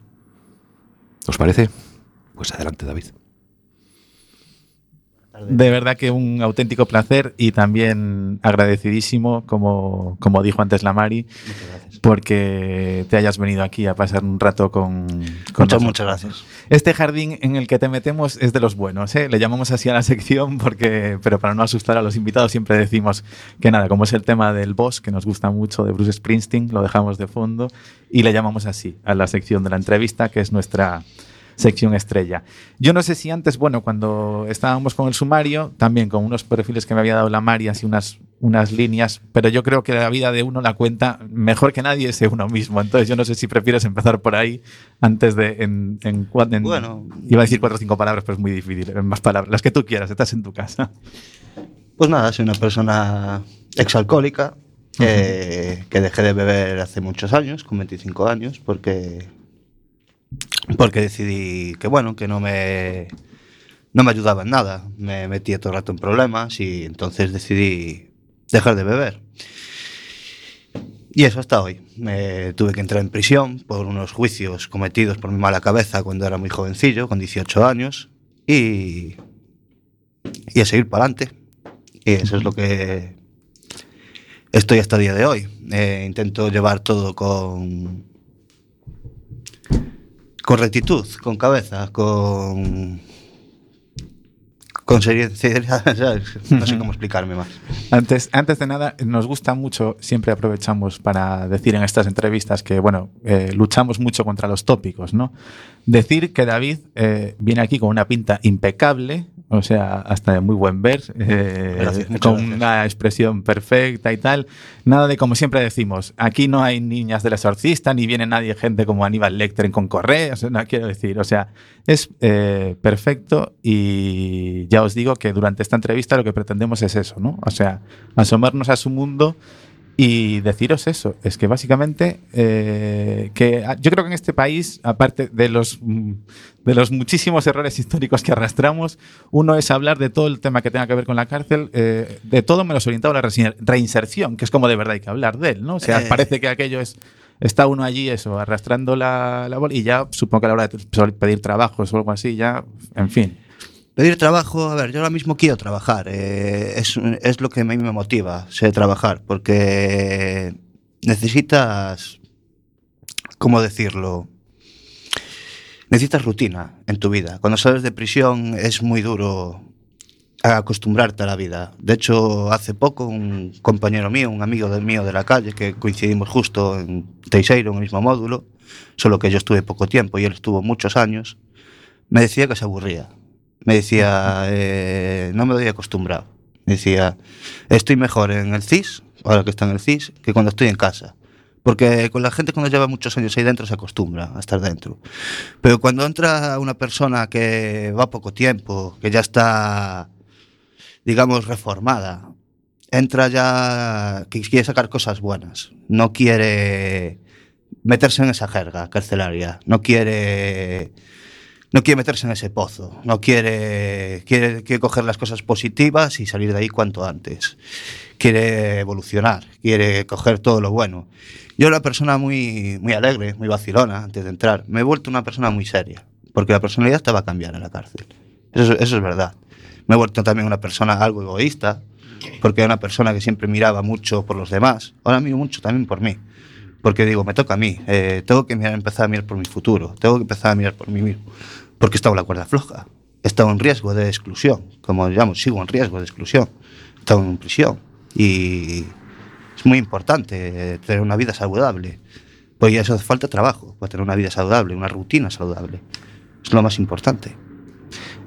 ¿Os parece? Pues adelante, David. De verdad que un auténtico placer y también agradecidísimo, como, como dijo antes la Mari, porque te hayas venido aquí a pasar un rato con, con Muchas, muchas gracias. Este jardín en el que te metemos es de los buenos, ¿eh? Le llamamos así a la sección porque, pero para no asustar a los invitados siempre decimos que nada, como es el tema del boss, que nos gusta mucho de Bruce Springsteen, lo dejamos de fondo y le llamamos así a la sección de la entrevista, que es nuestra sección estrella. Yo no sé si antes, bueno, cuando estábamos con el sumario, también con unos perfiles que me había dado la Mari, así unas, unas líneas, pero yo creo que la vida de uno la cuenta mejor que nadie es de uno mismo. Entonces yo no sé si prefieres empezar por ahí antes de... En, en, Bueno. Iba a decir cuatro o cinco palabras, pero es muy difícil. En más palabras, las que tú quieras, estás en tu casa. Pues nada, soy una persona exalcohólica eh, que dejé de beber hace muchos años, con 25 años, porque porque decidí que bueno, que no me no me ayudaba en nada, me metía todo el rato en problemas y entonces decidí dejar de beber. Y eso hasta hoy. Me tuve que entrar en prisión por unos juicios cometidos por mi mala cabeza cuando era muy jovencillo, con 18 años, y, y a seguir para adelante. Y eso es lo que estoy hasta el día de hoy. Eh, intento llevar todo con, con rectitud, con cabeza, con, con seriedad. No sé cómo explicarme más. Antes, antes de nada, nos gusta mucho, siempre aprovechamos para decir en estas entrevistas que, bueno, eh, luchamos mucho contra los tópicos, ¿no? Decir que David eh, viene aquí con una pinta impecable, o sea, hasta de muy buen ver, eh, Gracias, con gracias. una expresión perfecta y tal. Nada de como siempre decimos, aquí no hay niñas del exorcista, ni viene nadie, gente como Aníbal Lecter con correas, no quiero decir, o sea, es eh, perfecto y ya os digo que durante esta entrevista lo que pretendemos es eso, ¿no? O sea, asomarnos a su mundo y deciros eso, es que básicamente eh, que ah, yo creo que en este país, aparte de los, mm, de los muchísimos errores históricos que arrastramos, uno es hablar de todo el tema que tenga que ver con la cárcel, eh, de todo menos orientado a la reinserción, que es como de verdad hay que hablar de él, ¿no? O sea, Eh. parece que aquello es... Está uno allí, eso, arrastrando la, la bola y ya supongo que a la hora de pedir trabajos o algo así, ya, en fin. Pedir trabajo, a ver, yo ahora mismo quiero trabajar, eh, es, es lo que a mí me motiva, sé trabajar, porque necesitas, ¿cómo decirlo? Necesitas rutina en tu vida. Cuando sales de prisión es muy duro acostumbrarte a la vida. De hecho, hace poco un compañero mío, un amigo del mío de la calle, que coincidimos justo en Teixeiro, en el mismo módulo, solo que yo estuve poco tiempo y él estuvo muchos años, me decía que se aburría. Me decía, eh, no me doy acostumbrado. Me decía, estoy mejor en el CIS, ahora que está en el CIS, que cuando estoy en casa. Porque con la gente cuando lleva muchos años ahí dentro se acostumbra a estar dentro. Pero cuando entra una persona que va poco tiempo, que ya está, digamos, reformada, entra ya que quiere sacar cosas buenas, no quiere meterse en esa jerga carcelaria, no quiere no quiere meterse en ese pozo, no quiere, quiere, coger las cosas positivas y salir de ahí cuanto antes. Quiere evolucionar, quiere coger todo lo bueno. Yo era una persona muy, muy alegre, muy vacilona antes de entrar. Me he vuelto una persona muy seria, porque la personalidad va a cambiar en la cárcel. Eso, es- verdad. Me he vuelto también una persona algo egoísta, porque era una persona que siempre miraba mucho por los demás. Ahora miro mucho también por mí, porque digo, me toca a mí. eh, tengo que empezar a mirar por mi futuro, tengo que empezar a mirar por mí mismo, porque estaba la cuerda floja. He estado en riesgo de exclusión, como digamos, sigo en riesgo de exclusión. He estado en prisión y es muy importante tener una vida saludable. Pues eso hace falta trabajo, para tener una vida saludable, una rutina saludable. Es lo más importante.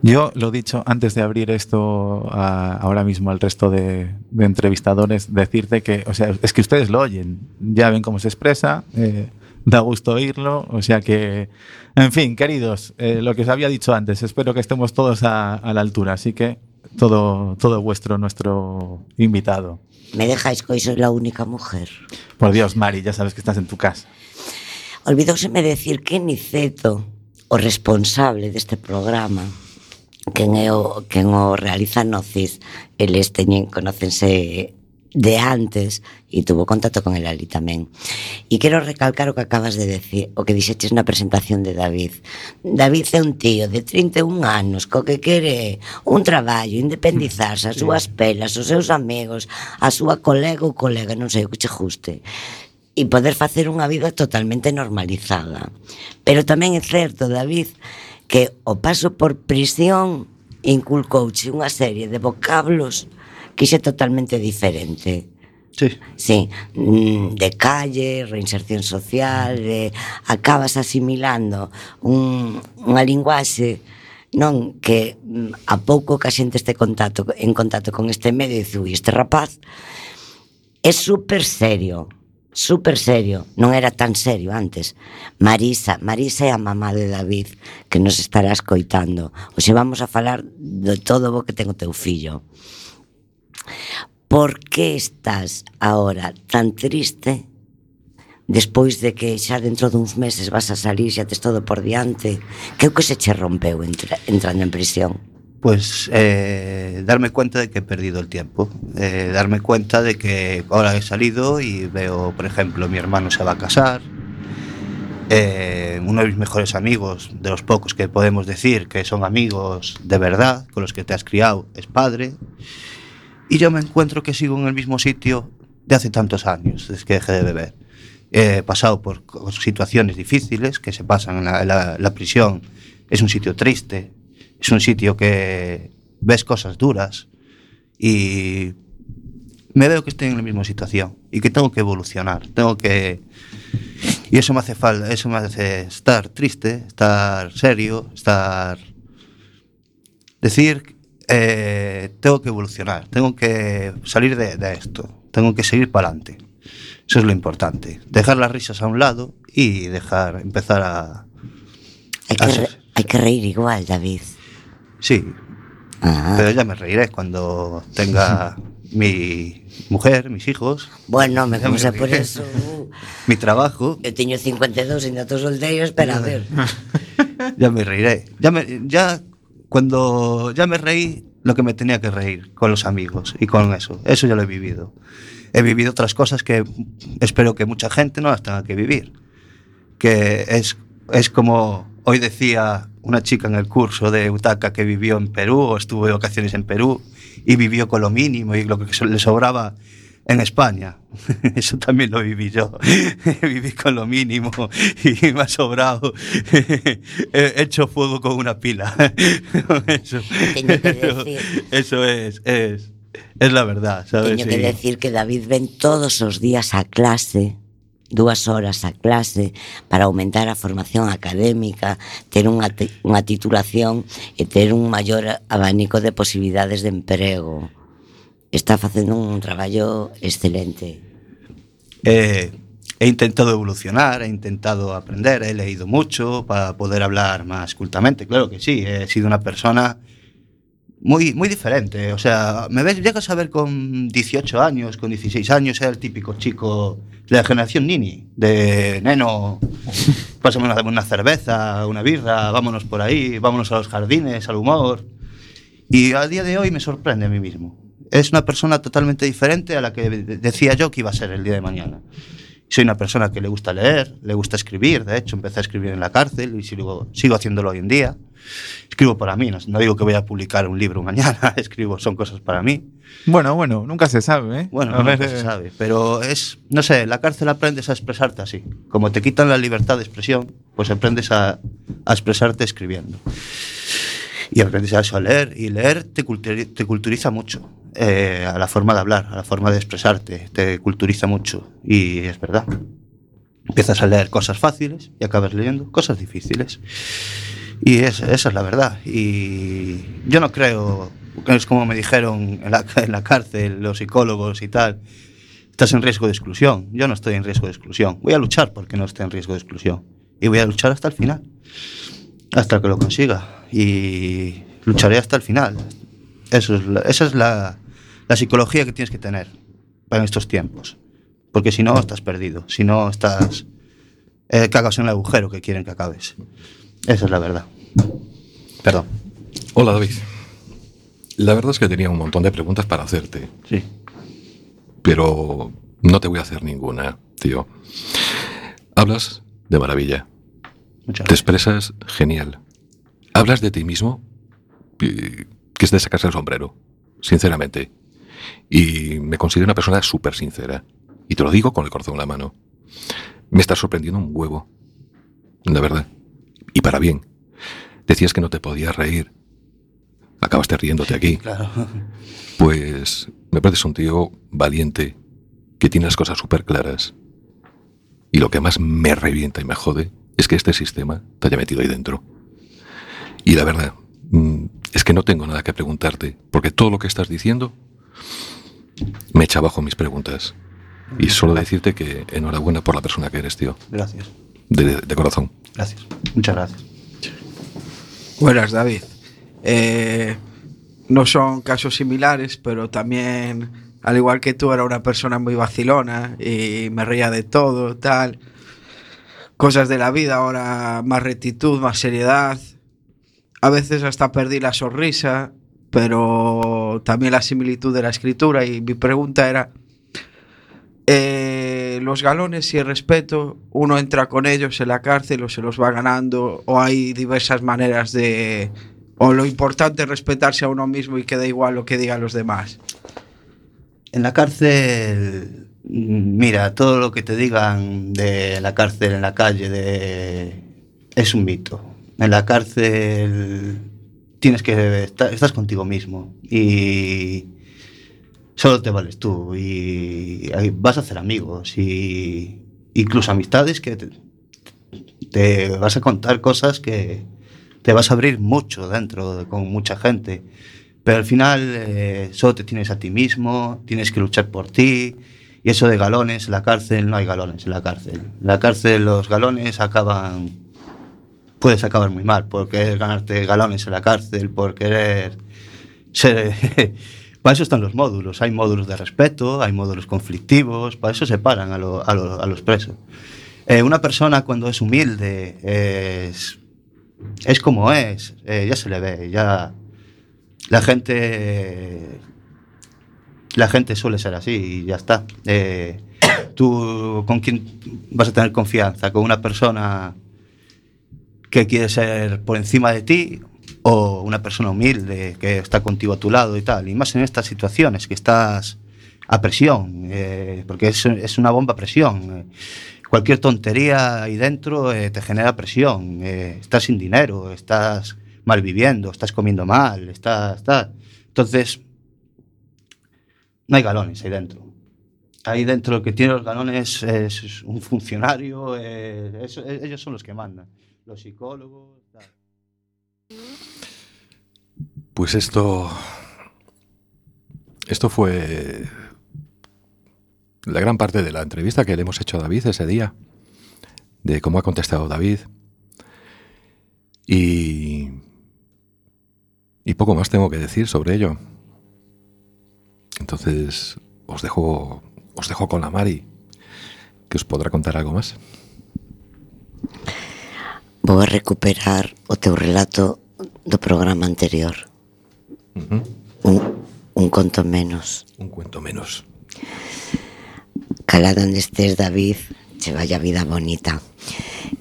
Yo lo dicho antes de abrir esto ahora mismo al resto de, de entrevistadores, decirte que, o sea, es que ustedes lo oyen, ya ven cómo se expresa, eh, da gusto oírlo, o sea que, en fin, queridos, eh, lo que os había dicho antes, espero que estemos todos a, a la altura, así que todo, todo vuestro, nuestro invitado. Me dejáis que hoy soy la única mujer. Por Dios, Mari, ya sabes que estás en tu casa. Olvidóseme decir que Niceto, o responsable deste programa, quen é o, quen o realiza Nocis, eles teñen, conocense de antes e tuvo contacto con el ali tamén. E quero recalcar o que acabas de decir, o que dixetes na presentación de David. David é un tío de 31 anos co que quere un traballo, independizarse, as súas pelas, os seus amigos, a súa colega ou colega, non sei o que che guste e poder facer unha vida totalmente normalizada. Pero tamén é certo, David, que o paso por prisión inculcouche unha serie de vocablos quise totalmente diferente. Sí. Sí, mm, de calle, reinserción social, de, acabas asimilando un, unha linguaxe non que mm, a pouco que a xente este contacto, en contacto con este medio dice, ui, este rapaz é super serio super serio, non era tan serio antes. Marisa, Marisa é a mamá de David que nos estará escoitando. Oxe, vamos a falar de todo o que ten o teu fillo. Por que estás ahora tan triste despois de que xa dentro duns meses vas a salir, xa tes todo por diante? Que o que se che rompeu entra, entrando en prisión? Pues eh, darme cuenta de que he perdido el tiempo, eh, darme cuenta de que ahora he salido y veo, por ejemplo, mi hermano se va a casar, eh, uno de mis mejores amigos, de los pocos que podemos decir que son amigos de verdad, con los que te has criado, es padre, y yo me encuentro que sigo en el mismo sitio de hace tantos años, desde que dejé de beber. He pasado por situaciones difíciles que se pasan en la, la- la prisión, es un sitio triste, es un sitio que ves cosas duras y me veo que estoy en la misma situación y que tengo que evolucionar, tengo que y eso me hace falta, eso me hace estar triste, estar serio, estar decir eh, tengo que evolucionar, tengo que salir de, de esto, tengo que seguir para adelante. Eso es lo importante, dejar las risas a un lado y dejar empezar a Hai que, re, hai que reír igual, David. sí, Ah. Pero ya me reiré cuando tenga mi mujer, mis hijos, Bueno, me me comecei por eso. mi trabajo. Eu teño 52 e ainda estou solteiro, espera a ver. Ya me reiré. Ya, me, ya cuando ya me reí lo que me tenía que reír con los amigos y con eso. Eso ya lo he vivido. He vivido otras cosas que espero que mucha gente no las tenga que vivir. Que es, es como hoy decía una chica en el curso de Utaca que vivió en Perú o estuvo de vacaciones en Perú y vivió con lo mínimo y lo que le sobraba en España. Eso también lo viví yo. Viví con lo mínimo y me ha sobrado. He hecho fuego con una pila. Eso, es, es, es la verdad, ¿sabes? Teño que decir que David ven todos os días a clase dúas horas a clase para aumentar a formación académica, ter unha, unha titulación e ter un maior abanico de posibilidades de emprego. Está facendo un traballo excelente. Eh, he intentado evolucionar, he intentado aprender, he leído mucho para poder hablar más cultamente. Claro que sí, he sido una persona muy, muy diferente. O sea, me ves, llegas a ver con 18 años, con 16 años, era el típico chico de la generación Nini, de neno pásame una, una cerveza, una birra, vámonos por ahí, vámonos a los jardines, al humor. Y a día de hoy me sorprende a mí mismo. Es una persona totalmente diferente a la que de- decía yo que iba a ser el día de mañana. Soy una persona que le gusta leer, le gusta escribir. De hecho, empecé a escribir en la cárcel y sigo, sigo haciéndolo hoy en día. Escribo para mí, no, no digo que voy a publicar un libro mañana, escribo, son cosas para mí. Bueno, bueno, nunca se sabe, ¿eh? Bueno, A nunca ver, se eh, sabe, pero es, no sé, la cárcel aprendes a expresarte así. Como te quitan la libertad de expresión, pues aprendes a, a expresarte escribiendo. Y aprendes a eso, a leer. Y leer te, te culturiza mucho. Eh, a la forma de hablar, a la forma de expresarte. Te culturiza mucho. Y es verdad. Empiezas a leer cosas fáciles y acabas leyendo cosas difíciles. Y es- esa es la verdad. Y yo no creo, es como me dijeron en la, en la cárcel los psicólogos y tal, estás en riesgo de exclusión. Yo no estoy en riesgo de exclusión. Voy a luchar porque no esté en riesgo de exclusión. Y voy a luchar hasta el final. Hasta que lo consiga. Y lucharé hasta el final. Eso es la- esa es la, la psicología que tienes que tener para estos tiempos. Porque si no, estás perdido. Si no, estás... Eh, cagas en el agujero que quieren que acabes. Esa es la verdad. Perdón. Hola David. La verdad es que tenía un montón de preguntas para hacerte, Sí. pero no te voy a hacer ninguna, tío. Hablas de maravilla. Muchas Te expresas genial. Hablas de ti mismo, que es de sacarse el sombrero, sinceramente. Y me considero una persona súper sincera. Y te lo digo con el corazón en la mano. Me estás sorprendiendo un huevo. La verdad. Y para bien. Decías que no te podías reír. Acabaste riéndote aquí. Claro. Pues me pareces un tío valiente, que tiene las cosas súper claras. Y lo que más me revienta y me jode es que este sistema te haya metido ahí dentro. Y la verdad, mm, es que no tengo nada que preguntarte, porque todo lo que estás diciendo me echa abajo mis preguntas. Y solo decirte que enhorabuena por la persona que eres, tío. Gracias. De, de corazón. Gracias. Muchas gracias. Buenas, David. Eh, no son casos similares, pero también, al igual que tú, era una persona muy vacilona y me reía de todo, tal. Cosas de la vida, ahora más rectitud, más seriedad. A veces hasta perdí la sonrisa, pero también la similitud de la escritura. Y mi pregunta era, eh, los galones y el respeto, uno entra con ellos en la cárcel o se los va ganando, o hay diversas maneras de... O lo importante es respetarse a uno mismo y que da igual lo que digan los demás. En la cárcel, mira, todo lo que te digan de la cárcel en la calle es un mito. En la cárcel tienes que estar, estás contigo mismo y solo te vales tú y vas a hacer amigos y incluso amistades que te, te vas a contar cosas que te vas a abrir mucho dentro de- con mucha gente. Pero al final eh, solo te tienes a ti mismo, tienes que luchar por ti. Y eso de galones, en la cárcel no hay galones en la cárcel. En la cárcel los galones acaban, puedes acabar muy mal por querer ganarte galones en la cárcel, por querer ser... para eso están los módulos. Hay módulos de respeto, hay módulos conflictivos, para eso separan a, lo- a lo- a los presos. Eh, una persona cuando es humilde es, es como es, eh, ya se le ve, ya la gente la gente suele ser así y ya está. Eh, tú con quién vas a tener confianza, con una persona que quiere ser por encima de ti o una persona humilde que está contigo a tu lado y tal. Y más en estas situaciones que estás a presión, eh, porque es, es una bomba a presión. cualquier tontería ahí dentro eh, te genera presión. eh, estás sin dinero, estás mal viviendo, estás comiendo mal, estás... estás- Entonces, no hay galones ahí dentro. Ahí dentro lo que tiene los galones es un funcionario, eh, eso- ellos son los que mandan. Los psicólogos... Pues esto. Esto fue. La gran parte de la entrevista que le hemos hecho a David ese día. De cómo ha contestado David. Y. Y poco más tengo que decir sobre ello. Entonces. Os dejo. Os dejo con la Mari. Que os podrá contar algo más. vou a recuperar o teu relato do programa anterior. Uh -huh. un, un conto menos. Un cuento menos. Calado onde estés, David, che vaya vida bonita.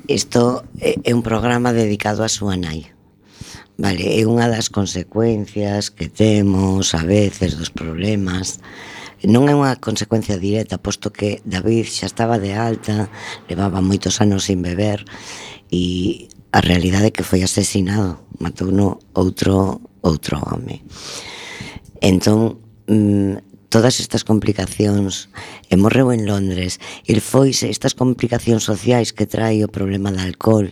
Isto é un programa dedicado a súa nai. Vale, é unha das consecuencias que temos a veces dos problemas non é unha consecuencia directa, posto que David xa estaba de alta, levaba moitos anos sin beber, e a realidade é que foi asesinado matou no outro outro home entón mm, todas estas complicacións e morreu en Londres el foise estas complicacións sociais que trae o problema do alcohol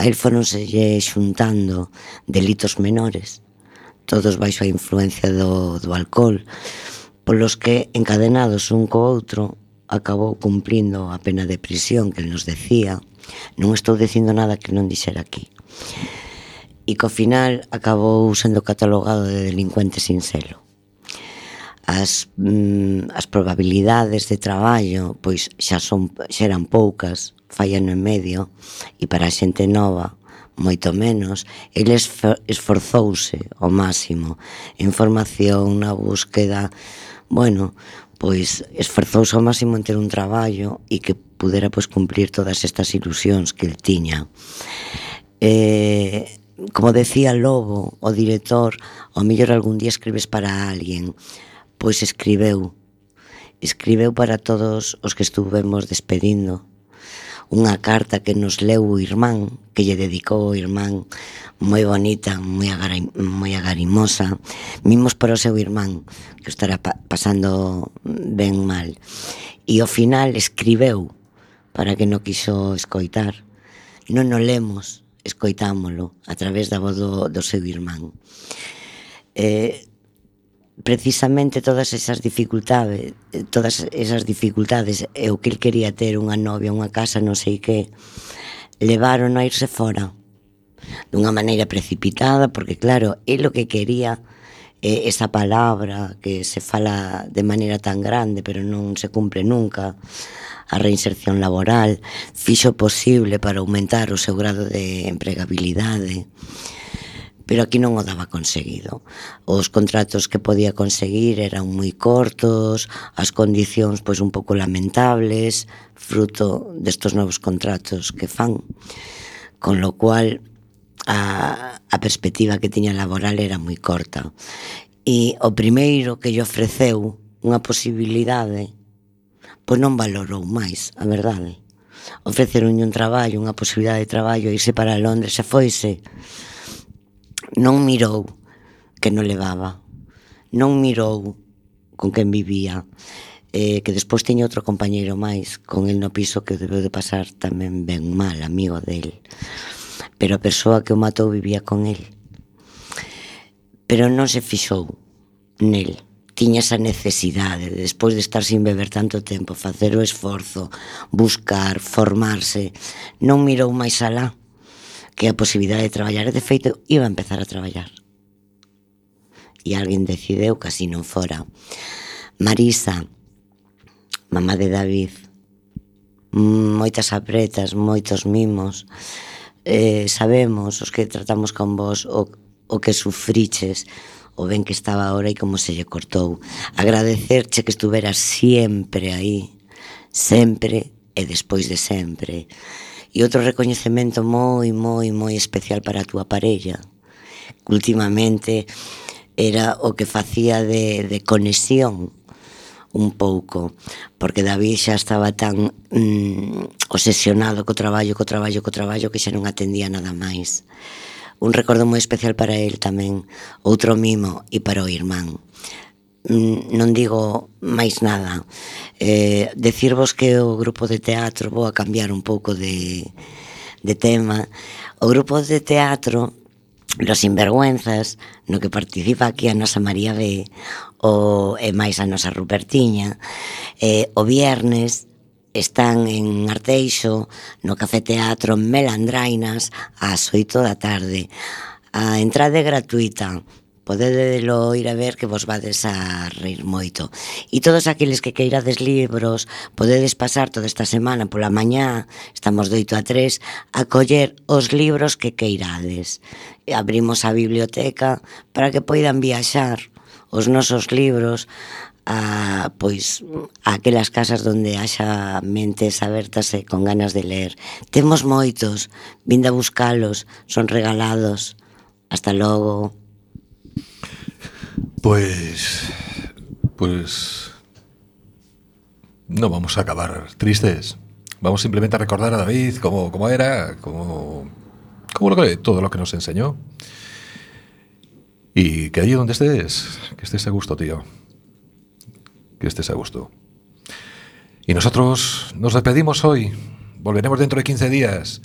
a el foronselle xuntando delitos menores. Todos baixo a influencia do, do alcohol polos que encadenados un co outro acabou cumplindo a pena de prisión que nos decía. Non estou dicindo nada que non dixera aquí. E co final acabou sendo catalogado de delincuente sin selo. As, mm, as probabilidades de traballo pois xa son xa eran poucas, fallan en medio e para a xente nova moito menos, ele esforzouse ao máximo en formación, na búsqueda, bueno, pois esforzouse ao máximo en ter un traballo e que pudera pois cumplir todas estas ilusións que el tiña. Eh, como decía Lobo, o director, o mellor algún día escribes para alguén, pois escribeu. Escribeu para todos os que estuvemos despedindo, unha carta que nos leu o irmán, que lle dedicou o irmán, moi bonita, moi, agarim, moi agarimosa, mimos para o seu irmán, que estará pa pasando ben mal. E ao final escribeu para que non quiso escoitar. Non o lemos, escoitámolo a través da voz do, do seu irmán. Eh, precisamente todas esas dificultades, todas esas dificultades e o que el quería ter unha novia, unha casa, non sei que, levaron a irse fora dunha maneira precipitada, porque claro, el o que quería eh, esa palabra que se fala de maneira tan grande pero non se cumpre nunca a reinserción laboral fixo posible para aumentar o seu grado de empregabilidade pero aquí non o daba conseguido. Os contratos que podía conseguir eran moi cortos, as condicións pois un pouco lamentables, fruto destos novos contratos que fan. Con lo cual, a, a perspectiva que tiña laboral era moi corta. E o primeiro que lle ofreceu unha posibilidade, pois non valorou máis, a verdade. Ofreceronlle un traballo, unha posibilidade de traballo, irse para Londres, xa foise. Non mirou que non levaba. Non mirou con quen vivía. Eh, que despois tiña outro compañeiro máis con el no piso que debeu de pasar tamén ben mal, amigo del pero a persoa que o matou vivía con el. Pero non se fixou nel. Tiña esa necesidade, despois de estar sin beber tanto tempo, facer o esforzo, buscar, formarse, non mirou máis alá que a posibilidade de traballar. E, de feito, iba a empezar a traballar. E alguén decideu que así non fora. Marisa, mamá de David, moitas apretas, moitos mimos, eh, sabemos os que tratamos con vos o, o que sufriches o ben que estaba ahora e como se lle cortou. Agradecerche que estuveras sempre aí, sempre e despois de sempre. E outro recoñecemento moi, moi, moi especial para a túa parella. Últimamente era o que facía de, de conexión un pouco, porque David xa estaba tan mm, obsesionado co traballo, co traballo, co traballo que xa non atendía nada máis. Un recordo moi especial para el tamén, outro mimo e para o irmán. Mm, non digo máis nada. Eh, decirvos que o grupo de teatro vou a cambiar un pouco de, de tema. O grupo de teatro Los Sinvergüenzas, no que participa aquí a nosa María B, o, e máis a nosa Rupertiña. Eh, o viernes están en Arteixo, no Café Teatro Melandrainas, ás 8 da tarde. A entrada é gratuita, podedelo ir a ver que vos vades a reír moito. E todos aqueles que queirades libros, podedes pasar toda esta semana pola mañá, estamos doito a tres, a coller os libros que queirades. E abrimos a biblioteca para que poidan viaxar os nosos libros a pois a aquelas casas onde haxa mentes abertas e con ganas de ler. Temos moitos, vinda buscalos, son regalados. Hasta logo. Pues. Pues. No vamos a acabar tristes. Vamos simplemente a recordar a David como, como era, como. como lo que, todo lo que nos enseñó. Y que allí donde estés, que estés a gusto, tío. Que estés a gusto. Y nosotros nos despedimos hoy. Volveremos dentro de 15 días.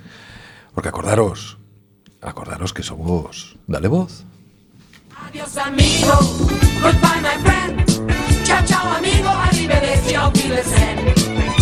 Porque acordaros, acordaros que somos. Dale voz. Adios amigo, goodbye my friend. Ciao ciao amigo, arrivederci, Wiedersehen.